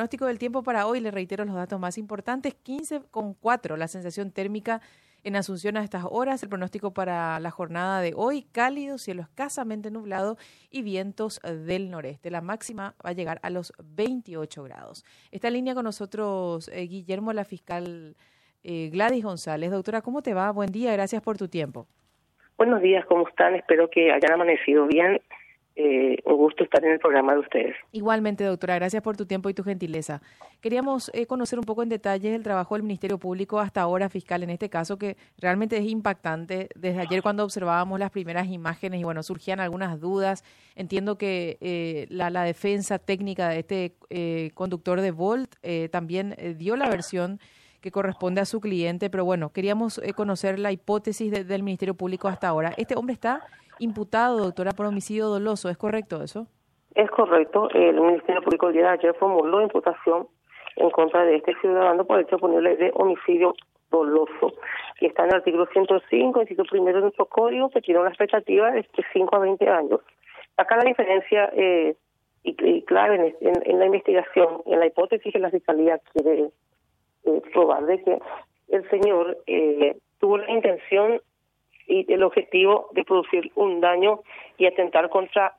pronóstico del tiempo para hoy, le reitero los datos más importantes, 15,4 la sensación térmica en Asunción a estas horas, el pronóstico para la jornada de hoy, cálido, cielo escasamente nublado y vientos del noreste. La máxima va a llegar a los 28 grados. Está en línea con nosotros eh, Guillermo, la fiscal eh, Gladys González. Doctora, ¿cómo te va? Buen día, gracias por tu tiempo. Buenos días, ¿cómo están? Espero que hayan amanecido bien eh, un gusto estar en el programa de ustedes. Igualmente, doctora, gracias por tu tiempo y tu gentileza. Queríamos eh, conocer un poco en detalle el trabajo del Ministerio Público hasta ahora, fiscal, en este caso, que realmente es impactante. Desde ayer cuando observábamos las primeras imágenes y bueno, surgían algunas dudas. Entiendo que eh, la, la, defensa técnica de este eh, conductor de Volt eh, también eh, dio la versión que corresponde a su cliente, pero bueno, queríamos eh, conocer la hipótesis de, del Ministerio Público hasta ahora. Este hombre está imputado, doctora, por homicidio doloso. ¿Es correcto eso? Es correcto. El Ministerio Público el día de ayer formuló imputación en contra de este ciudadano por el hecho ponerle de homicidio doloso, que está en el artículo 105, inciso primero de nuestro código, que tiene una expectativa de 5 a 20 años. Acá la diferencia eh, y, y, clave en, en, en, la investigación, en la hipótesis que la Fiscalía quiere eh, probar de que el señor eh, tuvo la intención y el objetivo de producir un daño y atentar contra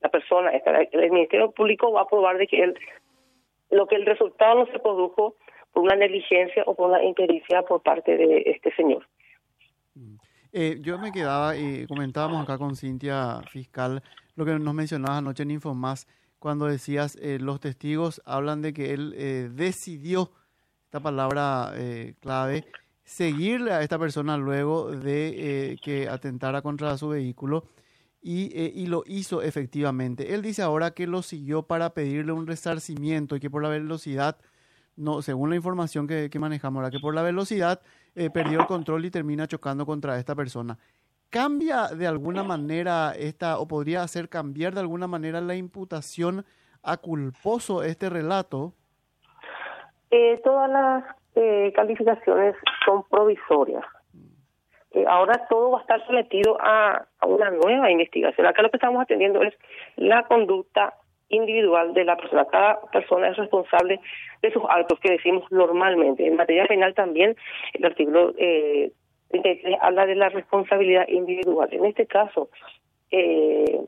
la persona. El Ministerio Público va a probar de que él, lo que el resultado no se produjo por una negligencia o por una impericia por parte de este señor. Eh, yo me quedaba, y comentábamos acá con Cintia Fiscal, lo que nos mencionabas anoche en Infomás, cuando decías, eh, los testigos hablan de que él eh, decidió, esta palabra eh, clave, seguirle a esta persona luego de eh, que atentara contra su vehículo y, eh, y, lo hizo efectivamente. Él dice ahora que lo siguió para pedirle un resarcimiento y que por la velocidad, no, según la información que, que manejamos ahora, que por la velocidad perdió el control y termina chocando contra esta persona. ¿Cambia de alguna manera esta, o podría hacer cambiar de alguna manera la imputación a culposo este relato? Eh, todas las eh, calificaciones son provisorias. Eh, ahora todo va a estar sometido a, a, una nueva investigación. Acá lo que estamos atendiendo es la conducta individual de la persona. Cada persona es responsable de sus actos que decimos normalmente. En materia penal también el artículo eh, 33 habla de la responsabilidad individual. En este caso eh,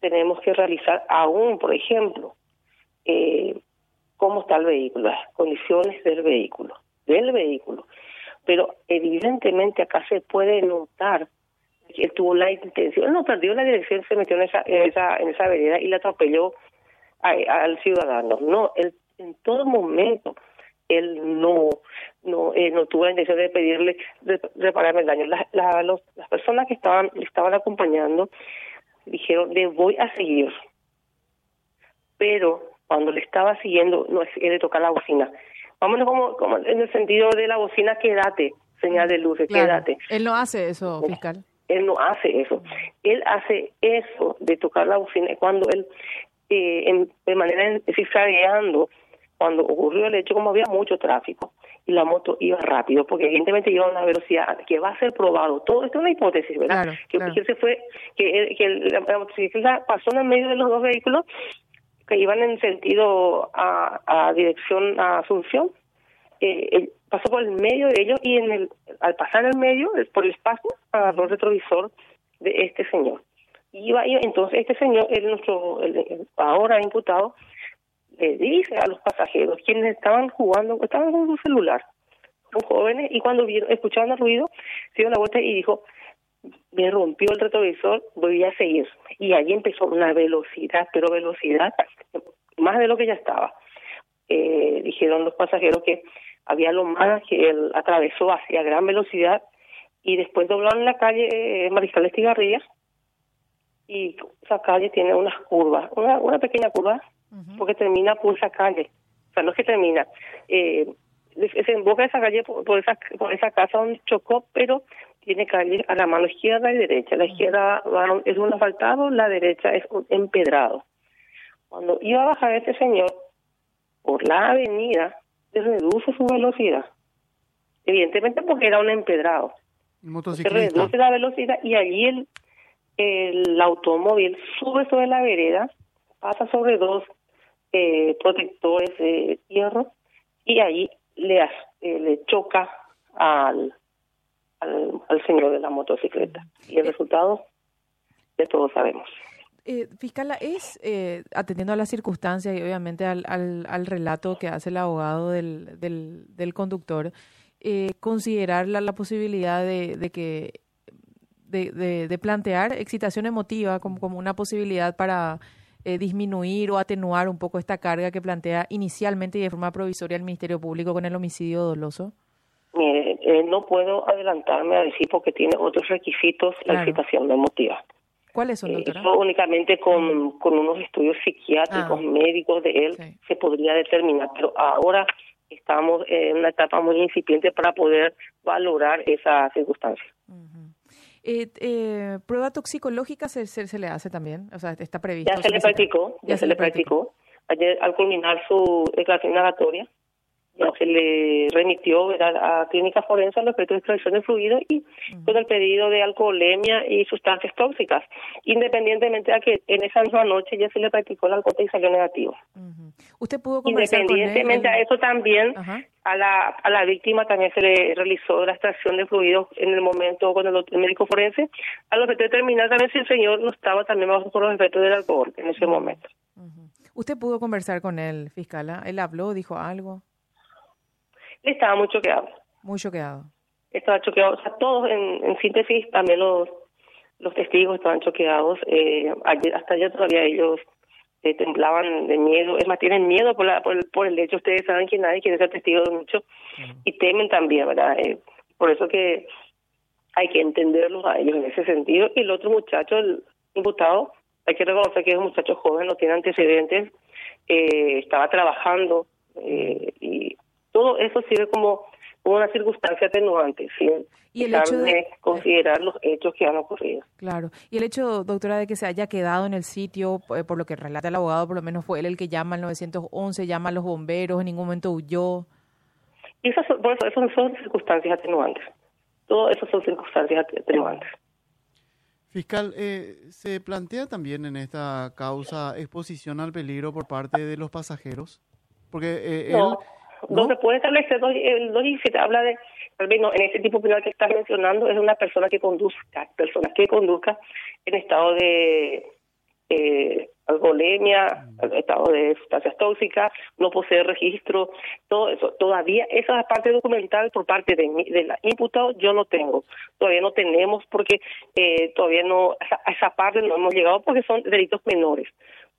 tenemos que realizar aún, por ejemplo, eh, cómo está el vehículo, las condiciones del vehículo, del vehículo. Pero evidentemente acá se puede notar que él tuvo la intención, no perdió la dirección, se metió en esa, en esa, en esa vereda y la atropelló a, al ciudadano. No, él en todo momento él no no eh, no tuvo la intención de pedirle de repararme el daño. La, la, los, las personas que estaban estaban acompañando dijeron le voy a seguir, pero cuando le estaba siguiendo, no es de tocar la bocina. Vámonos como, como en el sentido de la bocina, quédate, señal de claro. quédate. Él no hace eso, fiscal. Él no hace eso. Él hace eso de tocar la bocina cuando él, eh, en, de manera zigzagueando, cuando ocurrió el hecho, como había mucho tráfico y la moto iba rápido, porque evidentemente iba a una velocidad que va a ser probado. Todo esto es una hipótesis, ¿verdad? Claro, que, claro. que se fue, que, que la motocicleta pasó en el medio de los dos vehículos que iban en sentido a, a dirección a Asunción, eh, pasó por el medio de ellos y en el, al pasar el medio, por el espacio, agarró el retrovisor de este señor. Iba, iba entonces este señor, el, nuestro el, ahora imputado, le dice a los pasajeros, quienes estaban jugando, estaban con su celular, son jóvenes, y cuando vieron, escuchaban el ruido, se dio la vuelta y dijo, me rompió el retrovisor, voy a seguir. Y allí empezó una velocidad, pero velocidad más de lo que ya estaba. Eh, dijeron los pasajeros que había lo más que él atravesó hacia gran velocidad y después doblaron la calle eh, Mariscal de Estigarribia y esa calle tiene unas curvas, una, una pequeña curva, uh -huh. porque termina por esa calle. O sea, no es que termina. Eh, se emboca esa calle por, por, esa, por esa casa donde chocó, pero tiene calle a la mano izquierda y derecha. La izquierda es un asfaltado, la derecha es un empedrado. Cuando iba a bajar este señor por la avenida, se reduce su velocidad. Evidentemente porque era un empedrado. Se reduce la velocidad y allí el, el automóvil sube sobre la vereda, pasa sobre dos eh, protectores de hierro y ahí le, eh, le choca al, al, señor de la motocicleta. Y el eh, resultado, de todos sabemos. Eh, fiscala, es, eh, atendiendo a las circunstancias y obviamente al, al, al, relato que hace el abogado del, del, del conductor, eh, considerar la, la posibilidad de, de que de, de, de, plantear excitación emotiva como, como una posibilidad para eh, disminuir o atenuar un poco esta carga que plantea inicialmente y de forma provisoria el Ministerio Público con el homicidio doloso? Mire, eh, no puedo adelantarme a decir porque tiene otros requisitos la excitación emotiva. ¿Cuáles son, doctora? Eso únicamente con, con unos estudios psiquiátricos, ah. médicos de él, sí. se podría determinar, pero ahora estamos en una etapa muy incipiente para poder valorar esa circunstancia. Uh -huh. eh, eh, ¿Prueba toxicológica se, se, se, le hace también? O sea, está previsto. Ya se, le practicó, ya, se, se, le practicó. practicó. Ayer, al culminar su declaración indagatoria, ya se le remitió a, a clínica forense respecto de extracción de fluido y con el pedido de alcoholemia y sustancias tóxicas, independientemente de que en esa misma noche ya se le practicó la alcohol y salió negativo. Uh -huh. ¿Usted pudo conversar Independientemente con él? a eso también, uh -huh. a la a la víctima también se le realizó la extracción de fluidos en el momento con el, el médico forense, a lo que determinar también si el señor no estaba también bajo los efectos del alcohol en ese momento. ¿Usted pudo conversar con él, fiscal? ¿Él habló, dijo algo? Estaba muy choqueado. Muy choqueado. Estaba choqueado, o sea, todos en, en síntesis, también los los testigos estaban choqueados. Eh, ayer, hasta ayer todavía ellos eh, temblaban de miedo. Es más, tienen miedo por, la, por, el, por el hecho. Ustedes saben que nadie quiere ser testigo de mucho uh -huh. y temen también, ¿verdad? Eh, por eso que hay que entenderlos a ellos en ese sentido. Y el otro muchacho, el imputado, hay que reconocer que es un muchacho joven, no tiene antecedentes, eh, estaba trabajando eh, y todo eso sirve como una circunstancia atenuante, sin y el hecho de considerar los hechos que han ocurrido. Claro. Y el hecho, doctora, de que se haya quedado en el sitio, eh, por lo que relata el abogado, por lo menos fue él el que llama al 911, llama a los bomberos, en ningún momento huyó. Y esas, esas son circunstancias atenuantes. Todo eso son circunstancias atenuantes. Fiscal, eh, ¿se plantea también en esta causa exposición al peligro por parte de los pasajeros? Porque eh, no. él ¿no? donde puede establecer el 217 habla de no, en ese tipo penal que estás mencionando es una persona que conduzca, personas que conduzca en estado de eh, alcoholemia, mm. estado de sustancias tóxicas, no posee registro, todo eso. Todavía esa parte documental por parte de, de la imputado yo no tengo. Todavía no tenemos porque eh, todavía no, a esa parte no hemos llegado porque son delitos menores.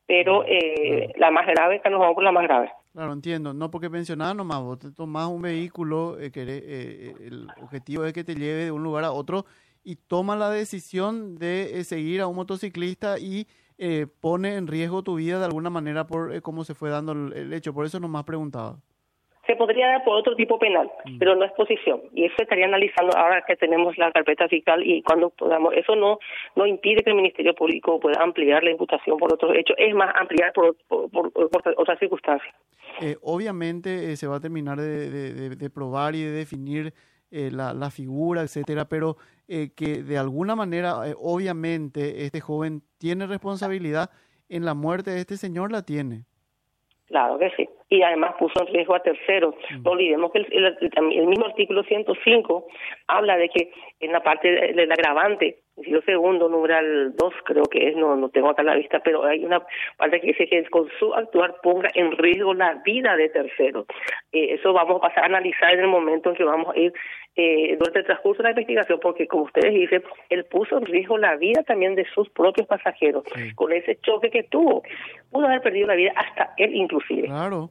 Pero eh, la más grave, que nos vamos por la más grave. Claro, entiendo. No porque mencionaba nomás, vos te tomás un vehículo, eh, que eh, el objetivo es que te lleve de un lugar a otro y toma la decisión de eh, seguir a un motociclista y eh, pone en riesgo tu vida de alguna manera por eh, cómo se fue dando el, el, hecho. Por eso nomás preguntaba. Se podría dar por otro tipo penal, mm. pero no es posición. Y eso estaría analizando ahora que tenemos la carpeta fiscal y cuando podamos. Eso no no impide que el Ministerio Público pueda ampliar la imputación por otros hechos. Es más, ampliar por, por, por, por otras circunstancias. Eh, obviamente eh, se va a terminar de, de, de, probar y de definir eh, la, la, figura, etcétera, pero eh, que de alguna manera, obviamente, este joven tiene responsabilidad en la muerte de este señor, la tiene. Claro que sí. Y además puso en riesgo a terceros. Mm. No olvidemos que el, el, el, mismo artículo 105 habla de que en la parte del agravante, siglo segundo, numeral 2 creo que es, no, no tengo acá la vista, pero hay una parte que dice que con su actuar ponga en riesgo la vida de terceros. Eh, eso vamos a pasar a analizar en el momento en que vamos a ir eh, durante el transcurso de la investigación, porque como ustedes dicen, él puso en riesgo la vida también de sus propios pasajeros, sí. con ese choque que tuvo. Pudo haber perdido la vida hasta él inclusive. Claro.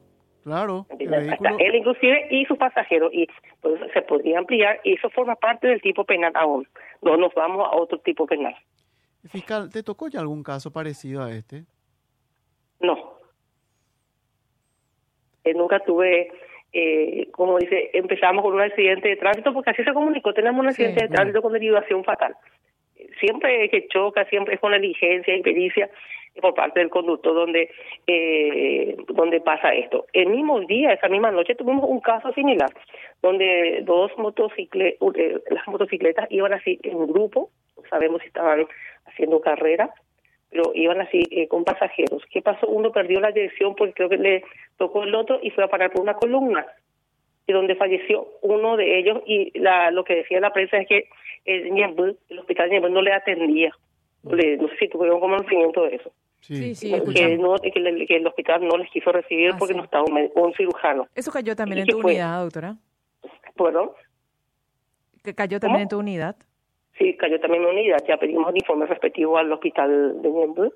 Claro. El él inclusive y sus pasajeros y pues se podría ampliar y eso forma parte del tipo penal aún. No nos vamos a otro tipo penal. Fiscal, ¿te tocó ya algún caso parecido a este? No. Eh, nunca tuve, eh, como dice, empezamos con un accidente de tránsito porque así se comunicó, tenemos un accidente sí, de tránsito con derivación fatal. Siempre que choca, siempre es con negligencia y pericia por parte del conductor donde eh, donde pasa esto. El mismo día, esa misma noche, tuvimos un caso similar, donde dos motocicletas, eh, las motocicletas iban así en grupo, no sabemos si estaban haciendo carrera, pero iban así eh, con pasajeros. ¿Qué pasó? Uno perdió la dirección porque creo que le tocó el otro y fue a parar por una columna, y donde falleció uno de ellos y la, lo que decía la prensa es que el, el hospital no le atendía. Le, no sé si tuvieron conocimiento de eso. Sí, sí, que, no, que, que, el hospital no les quiso recibir porque no estaba un, cirujano. ¿Eso cayó también en tu unidad, doctora? Bueno. ¿Que cayó también en tu unidad? Sí, cayó también en mi unidad. Ya pedimos el informe respectivo al hospital de Niembro.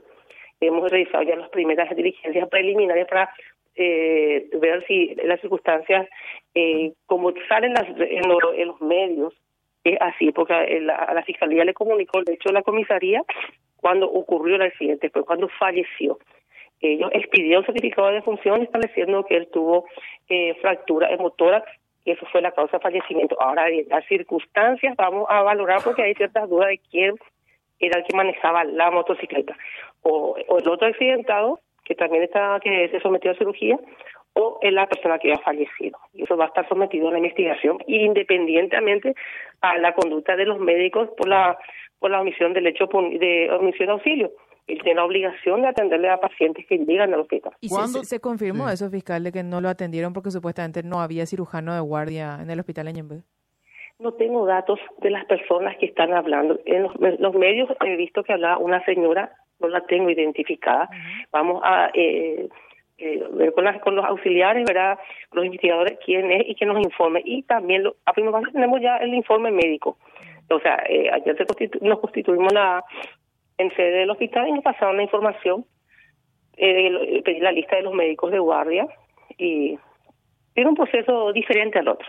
Hemos revisado ya las primeras diligencias preliminares para eh, ver si las circunstancias, eh, como salen las, en, los medios, es así, porque a la, la, fiscalía le comunicó, de hecho, la comisaría cuando ocurrió el accidente, fue cuando falleció. Ellos expidieron certificado de defunción estableciendo que él tuvo eh, fractura en motora y eso fue la causa de fallecimiento. Ahora, en las circunstancias vamos a valorar porque hay ciertas dudas de quién era el que manejaba la motocicleta. O, el otro accidentado, que también está que se sometió a cirugía, o es la persona que ha fallecido. Y eso va a estar sometido a la investigación independientemente a la conducta de los médicos por la por la omisión del hecho de omisión de auxilio. Él tiene la obligación de atenderle a pacientes que llegan al hospital. ¿Y se, se, confirmó eso, fiscal, de que no lo atendieron porque supuestamente no había cirujano de guardia en el hospital en Ñembe? No tengo datos de las personas que están hablando. En los, medios he visto que hablaba una señora, no la tengo identificada. Vamos a eh, eh, ver con, con los auxiliares, ¿verdad? los investigadores, quién es y que nos informe. Y también, lo, a primera tenemos ya el informe médico. O sea, eh, ayer nos constituimos la, en sede del hospital y nos pasaron la información, eh, pedí la lista de los médicos de guardia y tiene un proceso diferente al otro.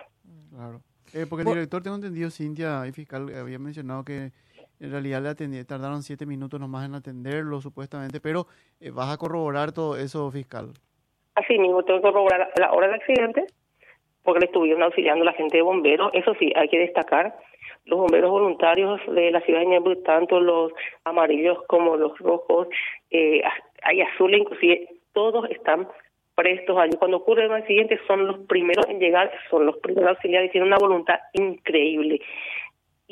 Claro. Eh, porque el director, tengo entendido, Cintia, y fiscal, había mencionado que en realidad le atendí, tardaron siete minutos nomás en atenderlo, supuestamente, pero eh, ¿vas a corroborar todo eso, fiscal? Así mismo, tengo que corroborar la hora del accidente, porque le estuvieron auxiliando la gente de bomberos. Eso sí, hay que destacar los bomberos voluntarios de la ciudad de Ñembu, tanto los amarillos como los rojos, eh, hay azules, inclusive todos están prestos allí. Cuando ocurre el accidente son los primeros en llegar, son los primeros auxiliares, tienen una voluntad increíble,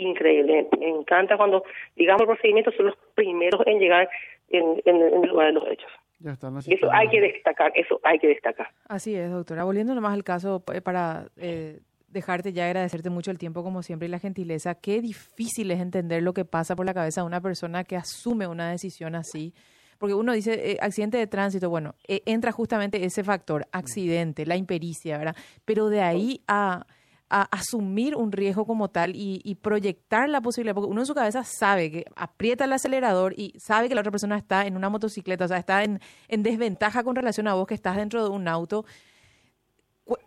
increíble. Me encanta cuando, digamos, el procedimiento son los primeros en llegar en, en el lugar de los hechos. Ya eso hay que destacar, eso hay que destacar. Así es, doctora. Volviendo nomás al caso, eh, para eh, dejarte ya agradecerte mucho el tiempo como siempre y la gentileza. Qué difícil es entender lo que pasa por la cabeza de una persona que asume una decisión así. Porque uno dice, eh, accidente de tránsito, bueno, eh, entra justamente ese factor, accidente, la impericia, ¿verdad? Pero de ahí a, asumir un riesgo como tal y, proyectar la posibilidad, porque uno en su cabeza sabe que aprieta el acelerador y sabe que la otra persona está en una motocicleta, o sea, está en, en desventaja con relación a vos que estás dentro de un auto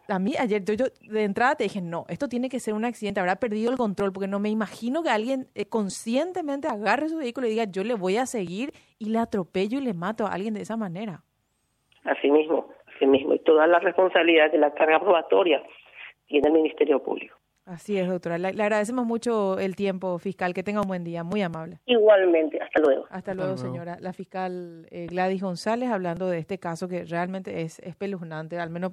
a mí ayer yo, de entrada te dije, no, esto tiene que ser un accidente, habrá perdido el control, porque no me imagino que alguien eh, conscientemente agarre su vehículo y diga, yo le voy a seguir y le atropello y le mato a alguien de esa manera. Así mismo, así mismo. Y toda la responsabilidad de la carga probatoria tiene el Ministerio Público. Así es, doctora. Le, agradecemos mucho el tiempo, fiscal. Que tenga un buen día. Muy amable. Igualmente. Hasta luego. Hasta, luego, señora. La fiscal eh, Gladys González hablando de este caso que realmente es espeluznante, al menos